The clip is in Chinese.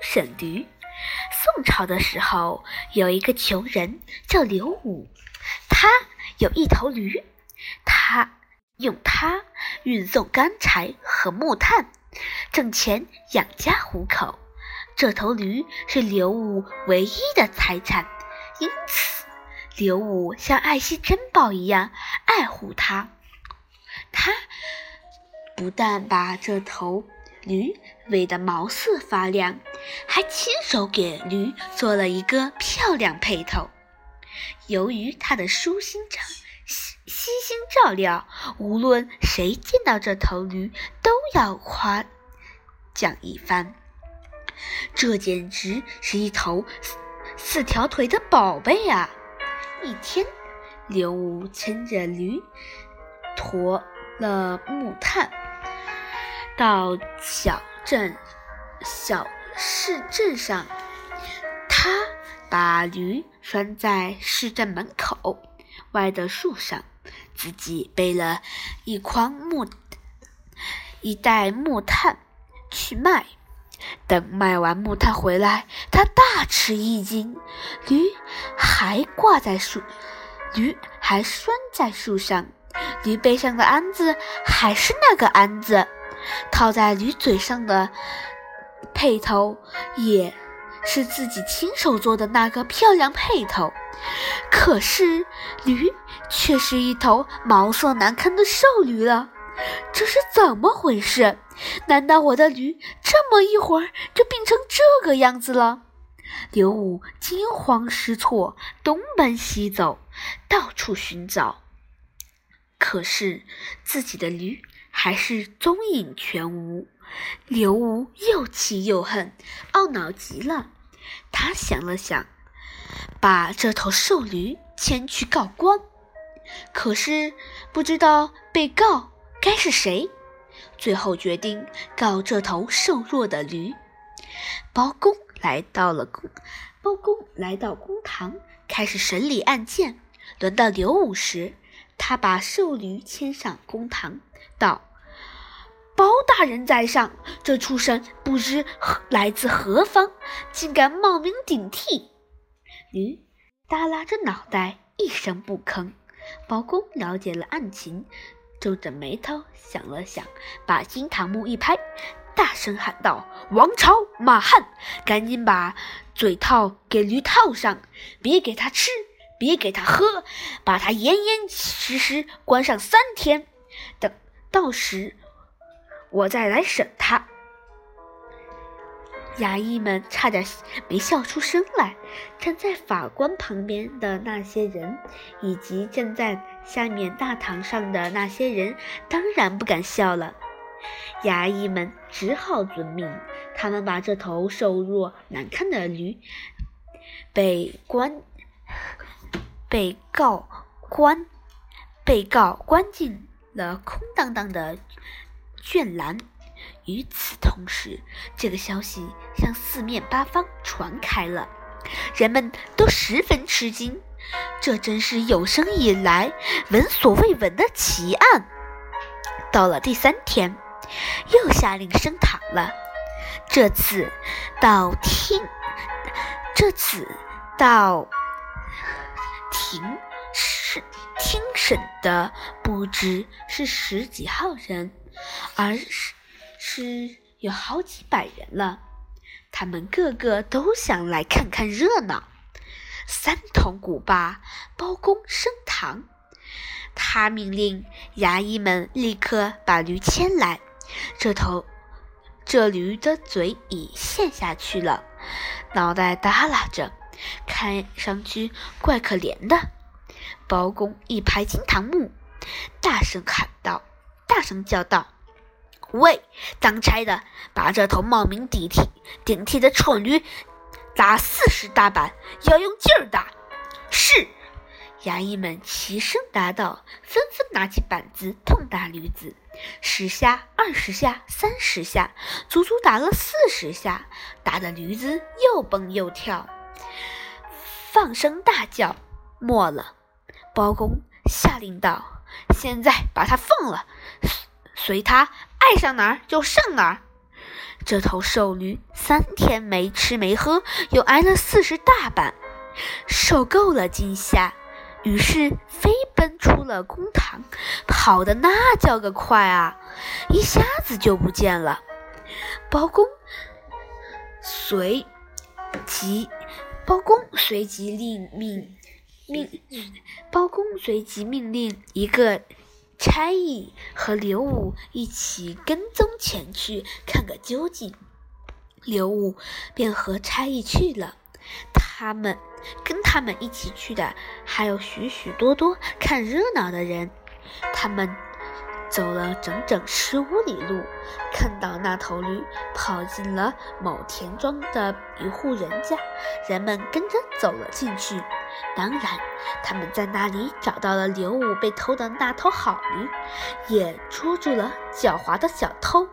审驴。宋朝的时候，有一个穷人叫刘武，他有一头驴，他用它运送干柴和木炭，挣钱养家糊口。这头驴是刘武唯一的财产，因此刘武像爱惜珍宝一样爱护它。他不但把这头驴喂得毛色发亮，还亲手给驴做了一个漂亮配头。由于他的舒心照悉悉心照料，无论谁见到这头驴，都要夸奖一番。这简直是一头四四条腿的宝贝啊！一天，刘武牵着驴，驮了木炭，到小镇、小市镇上。他把驴拴在市镇门口外的树上，自己背了一筐木、一袋木炭去卖。等卖完木炭回来，他大吃一惊，驴还挂在树，驴还拴在树上，驴背上的鞍子还是那个鞍子，套在驴嘴上的配头也是自己亲手做的那个漂亮配头，可是驴却是一头毛色难看的瘦驴了。这是怎么回事？难道我的驴这么一会儿就变成这个样子了？刘武惊慌失措，东奔西走，到处寻找，可是自己的驴还是踪影全无。刘武又气又恨，懊恼极了。他想了想，把这头瘦驴牵去告官，可是不知道被告。该是谁？最后决定告这头瘦弱的驴。包公来到了公，包公来到公堂，开始审理案件。轮到刘武时，他把瘦驴牵上公堂，道：“包大人在上，这畜生不知来自何方，竟敢冒名顶替。”驴耷拉着脑袋，一声不吭。包公了解了案情。皱着眉头想了想，把金堂木一拍，大声喊道：“王朝马汉，赶紧把嘴套给驴套上，别给他吃，别给他喝，把他严严实实关上三天。等到时，我再来审他。”衙役们差点没笑出声来。站在法官旁边的那些人，以及站在下面大堂上的那些人，当然不敢笑了。衙役们只好遵命。他们把这头瘦弱难看的驴，被关、被告关、被告关进了空荡荡的圈栏。与此同时，这个消息向四面八方传开了，人们都十分吃惊。这真是有生以来闻所未闻的奇案。到了第三天，又下令升堂了。这次到听，这次到庭审听审的不知是十几号人，而是。是有好几百人了，他们个个都想来看看热闹。三通鼓罢，包公升堂，他命令衙役们立刻把驴牵来。这头这驴的嘴已陷下去了，脑袋耷拉着，看上去怪可怜的。包公一拍惊堂木，大声喊道：“大声叫道！”喂，当差的，把这头冒名顶替、顶替的蠢驴打四十大板，要用劲儿打。是，衙役们齐声答道，纷纷拿起板子痛打驴子，十下、二十下、三十下，足足打了四十下，打得驴子又蹦又跳，放声大叫。没了，包公下令道：“现在把他放了，随他。”爱上哪儿就上哪儿。这头瘦驴三天没吃没喝，又挨了四十大板，受够了惊吓，于是飞奔出了公堂，跑的那叫个快啊！一下子就不见了。包公随即，包公随即令命命，包公随即命令一个。差役和刘武一起跟踪前去看个究竟，刘武便和差役去了。他们跟他们一起去的还有许许多多看热闹的人。他们。走了整整十五里路，看到那头驴跑进了某田庄的一户人家，人们跟着走了进去。当然，他们在那里找到了刘武被偷的那头好驴，也捉住了狡猾的小偷。